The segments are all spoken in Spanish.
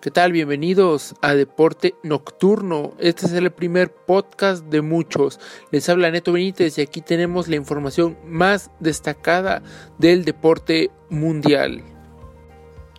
¿Qué tal? Bienvenidos a Deporte Nocturno. Este es el primer podcast de muchos. Les habla Neto Benítez y aquí tenemos la información más destacada del deporte mundial.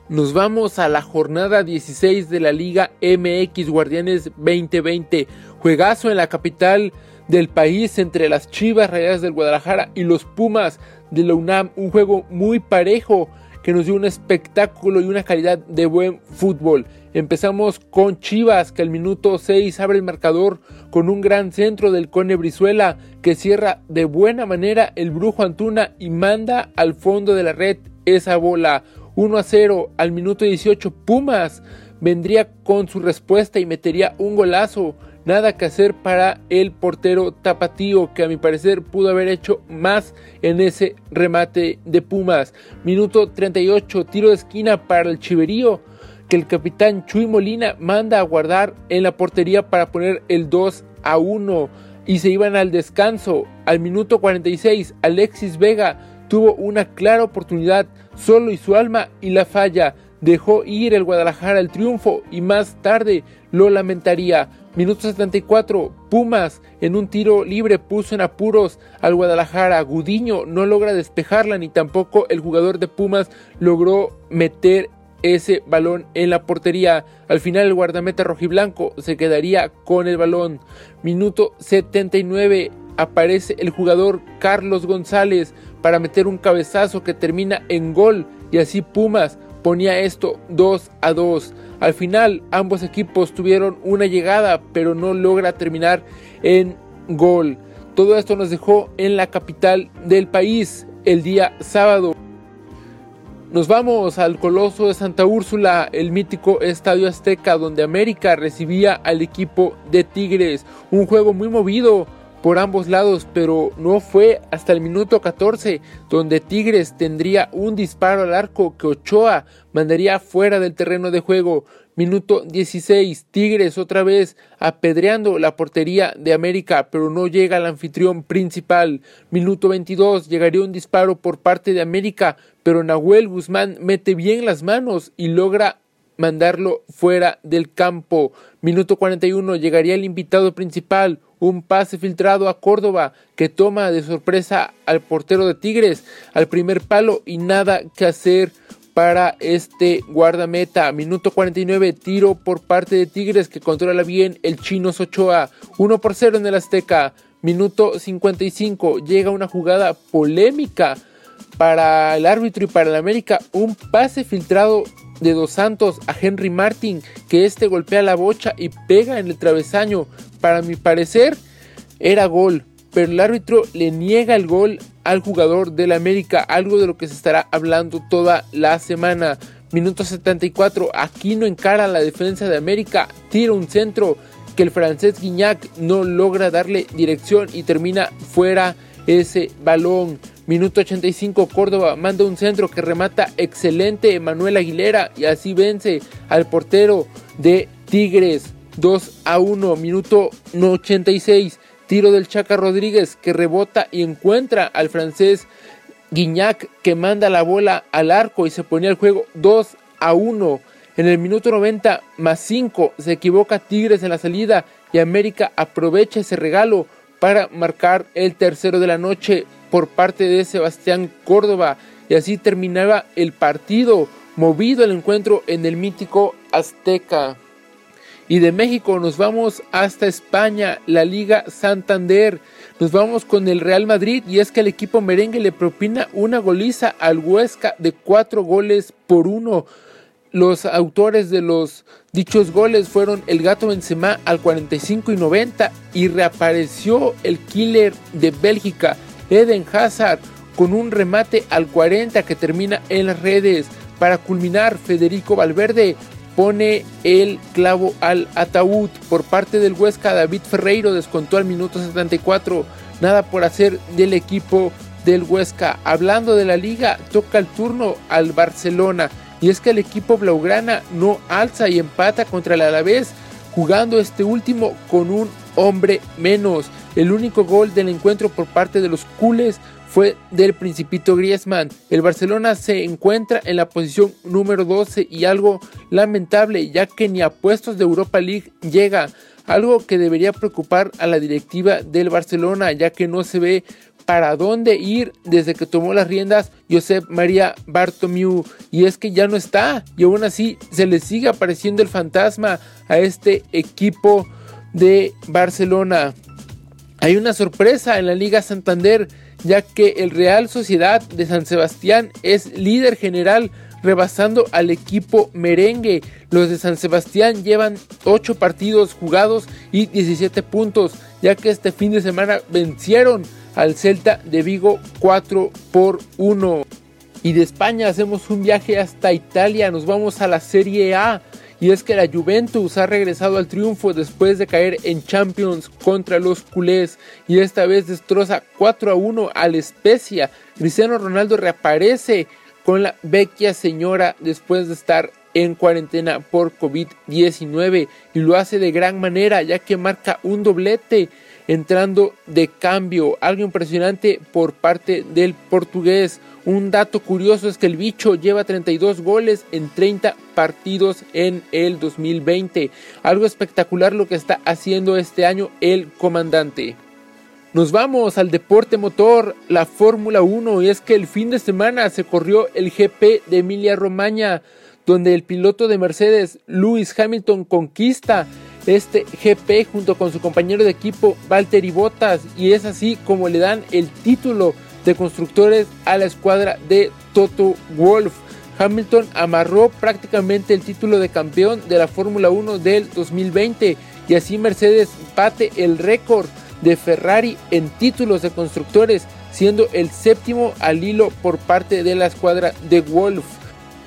Nos vamos a la jornada 16 de la Liga MX Guardianes 2020. Juegazo en la capital del país entre las Chivas Rayadas del Guadalajara y los Pumas de la UNAM. Un juego muy parejo que nos dio un espectáculo y una calidad de buen fútbol. Empezamos con Chivas, que al minuto 6 abre el marcador con un gran centro del Cone Brizuela, que cierra de buena manera el Brujo Antuna y manda al fondo de la red esa bola. 1 a 0 al minuto 18. Pumas vendría con su respuesta y metería un golazo. Nada que hacer para el portero Tapatío, que a mi parecer pudo haber hecho más en ese remate de Pumas. Minuto 38, tiro de esquina para el Chiverío, que el capitán Chuy Molina manda a guardar en la portería para poner el 2 a 1 y se iban al descanso. Al minuto 46, Alexis Vega tuvo una clara oportunidad solo y su alma y la falla. Dejó ir el Guadalajara el triunfo y más tarde lo lamentaría. Minuto 74, Pumas en un tiro libre puso en apuros al Guadalajara. Gudiño no logra despejarla ni tampoco el jugador de Pumas logró meter ese balón en la portería. Al final el guardameta rojiblanco se quedaría con el balón. Minuto 79 aparece el jugador Carlos González para meter un cabezazo que termina en gol y así Pumas ponía esto 2 a 2. Al final ambos equipos tuvieron una llegada pero no logra terminar en gol. Todo esto nos dejó en la capital del país el día sábado. Nos vamos al Coloso de Santa Úrsula, el mítico Estadio Azteca, donde América recibía al equipo de Tigres. Un juego muy movido por ambos lados, pero no fue hasta el minuto 14 donde Tigres tendría un disparo al arco que Ochoa mandaría fuera del terreno de juego. Minuto 16, Tigres otra vez apedreando la portería de América, pero no llega al anfitrión principal. Minuto 22, llegaría un disparo por parte de América, pero Nahuel Guzmán mete bien las manos y logra mandarlo fuera del campo. Minuto 41, llegaría el invitado principal, un pase filtrado a Córdoba que toma de sorpresa al portero de Tigres al primer palo y nada que hacer para este guardameta. Minuto 49, tiro por parte de Tigres que controla bien el chino Sochoa. 1 por 0 en el Azteca. Minuto 55, llega una jugada polémica para el árbitro y para el América. Un pase filtrado de Dos Santos a Henry Martin, que este golpea la bocha y pega en el travesaño. Para mi parecer, era gol, pero el árbitro le niega el gol al jugador del América, algo de lo que se estará hablando toda la semana. Minuto 74, Aquino encara la defensa de América, tira un centro que el francés Guignac no logra darle dirección y termina fuera ese balón. Minuto 85, Córdoba manda un centro que remata excelente Manuel Aguilera y así vence al portero de Tigres 2 a 1. Minuto 86, tiro del Chaca Rodríguez que rebota y encuentra al francés Guignac que manda la bola al arco y se ponía el juego 2 a 1. En el minuto 90 más 5 se equivoca Tigres en la salida y América aprovecha ese regalo para marcar el tercero de la noche por parte de Sebastián Córdoba y así terminaba el partido movido el encuentro en el mítico Azteca. Y de México nos vamos hasta España, la Liga Santander. Nos vamos con el Real Madrid y es que el equipo merengue le propina una goliza al Huesca de cuatro goles por uno. Los autores de los dichos goles fueron el Gato Benzema al 45 y 90 y reapareció el killer de Bélgica, Eden Hazard, con un remate al 40 que termina en las redes. Para culminar, Federico Valverde pone el clavo al ataúd. Por parte del Huesca, David Ferreiro descontó al minuto 74. Nada por hacer del equipo del Huesca. Hablando de la liga, toca el turno al Barcelona y es que el equipo blaugrana no alza y empata contra el Alavés, jugando este último con un hombre menos. El único gol del encuentro por parte de los culés fue del Principito Griezmann. El Barcelona se encuentra en la posición número 12 y algo lamentable ya que ni a puestos de Europa League llega, algo que debería preocupar a la directiva del Barcelona ya que no se ve para dónde ir desde que tomó las riendas Josep María Bartomeu y es que ya no está y aún así se le sigue apareciendo el fantasma a este equipo de Barcelona. Hay una sorpresa en la Liga Santander ya que el Real Sociedad de San Sebastián es líder general rebasando al equipo merengue. Los de San Sebastián llevan 8 partidos jugados y 17 puntos, ya que este fin de semana vencieron al Celta de Vigo 4 por 1. Y de España hacemos un viaje hasta Italia, nos vamos a la Serie A y es que la Juventus ha regresado al triunfo después de caer en Champions contra los culés y esta vez destroza 4 a 1 al Spezia. Cristiano Ronaldo reaparece con la vecchia señora después de estar en cuarentena por COVID-19 y lo hace de gran manera ya que marca un doblete entrando de cambio, algo impresionante por parte del portugués. Un dato curioso es que el bicho lleva 32 goles en 30 partidos en el 2020. Algo espectacular lo que está haciendo este año el comandante. Nos vamos al deporte motor, la Fórmula 1, y es que el fin de semana se corrió el GP de Emilia Romagna, donde el piloto de Mercedes, Lewis Hamilton, conquista este GP junto con su compañero de equipo Valtteri Bottas y es así como le dan el título de constructores a la escuadra de Toto Wolf. Hamilton amarró prácticamente el título de campeón de la Fórmula 1 del 2020 y así Mercedes bate el récord de Ferrari en títulos de constructores, siendo el séptimo al hilo por parte de la escuadra de Wolf.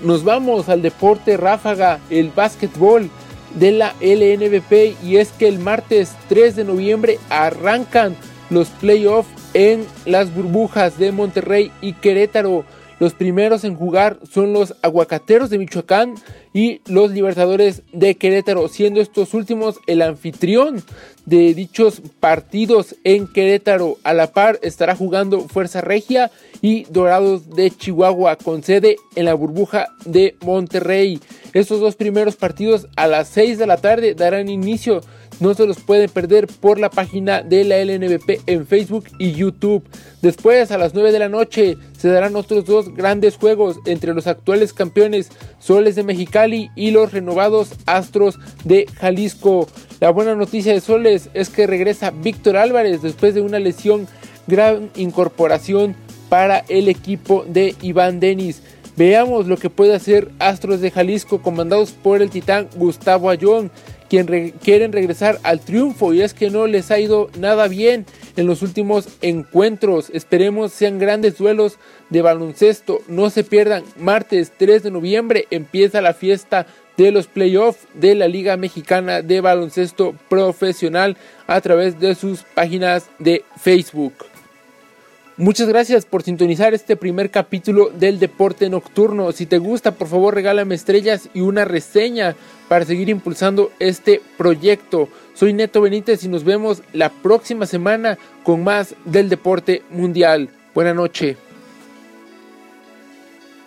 Nos vamos al deporte ráfaga, el básquetbol de la LNBP y es que el martes 3 de noviembre arrancan los playoffs en las burbujas de Monterrey y Querétaro. Los primeros en jugar son los Aguacateros de Michoacán y los Libertadores de Querétaro, siendo estos últimos el anfitrión de dichos partidos en Querétaro. A la par estará jugando Fuerza Regia y Dorados de Chihuahua con sede en la burbuja de Monterrey. Estos dos primeros partidos a las 6 de la tarde darán inicio no se los pueden perder por la página de la LNBP en Facebook y YouTube. Después, a las 9 de la noche, se darán otros dos grandes juegos entre los actuales campeones Soles de Mexicali y los renovados Astros de Jalisco. La buena noticia de Soles es que regresa Víctor Álvarez después de una lesión, gran incorporación para el equipo de Iván Denis. Veamos lo que puede hacer Astros de Jalisco comandados por el titán Gustavo Ayón quien quieren regresar al triunfo y es que no les ha ido nada bien en los últimos encuentros. Esperemos sean grandes duelos de baloncesto. No se pierdan, martes 3 de noviembre empieza la fiesta de los playoffs de la Liga Mexicana de Baloncesto Profesional a través de sus páginas de Facebook. Muchas gracias por sintonizar este primer capítulo del deporte nocturno. Si te gusta, por favor regálame estrellas y una reseña para seguir impulsando este proyecto. Soy Neto Benítez y nos vemos la próxima semana con más del deporte mundial. Buenas noches.